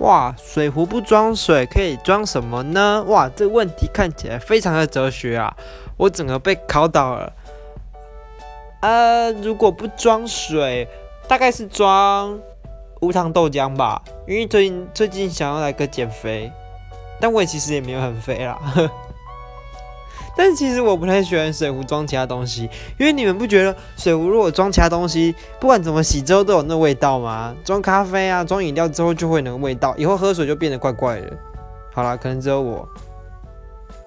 哇，水壶不装水可以装什么呢？哇，这个问题看起来非常的哲学啊！我整个被考倒了。呃，如果不装水，大概是装无糖豆浆吧，因为最近最近想要来个减肥，但我也其实也没有很肥啦。但其实我不太喜欢水壶装其他东西，因为你们不觉得水壶如果装其他东西，不管怎么洗之后都有那味道吗？装咖啡啊，装饮料之后就会那个味道，以后喝水就变得怪怪的。好啦，可能只有我。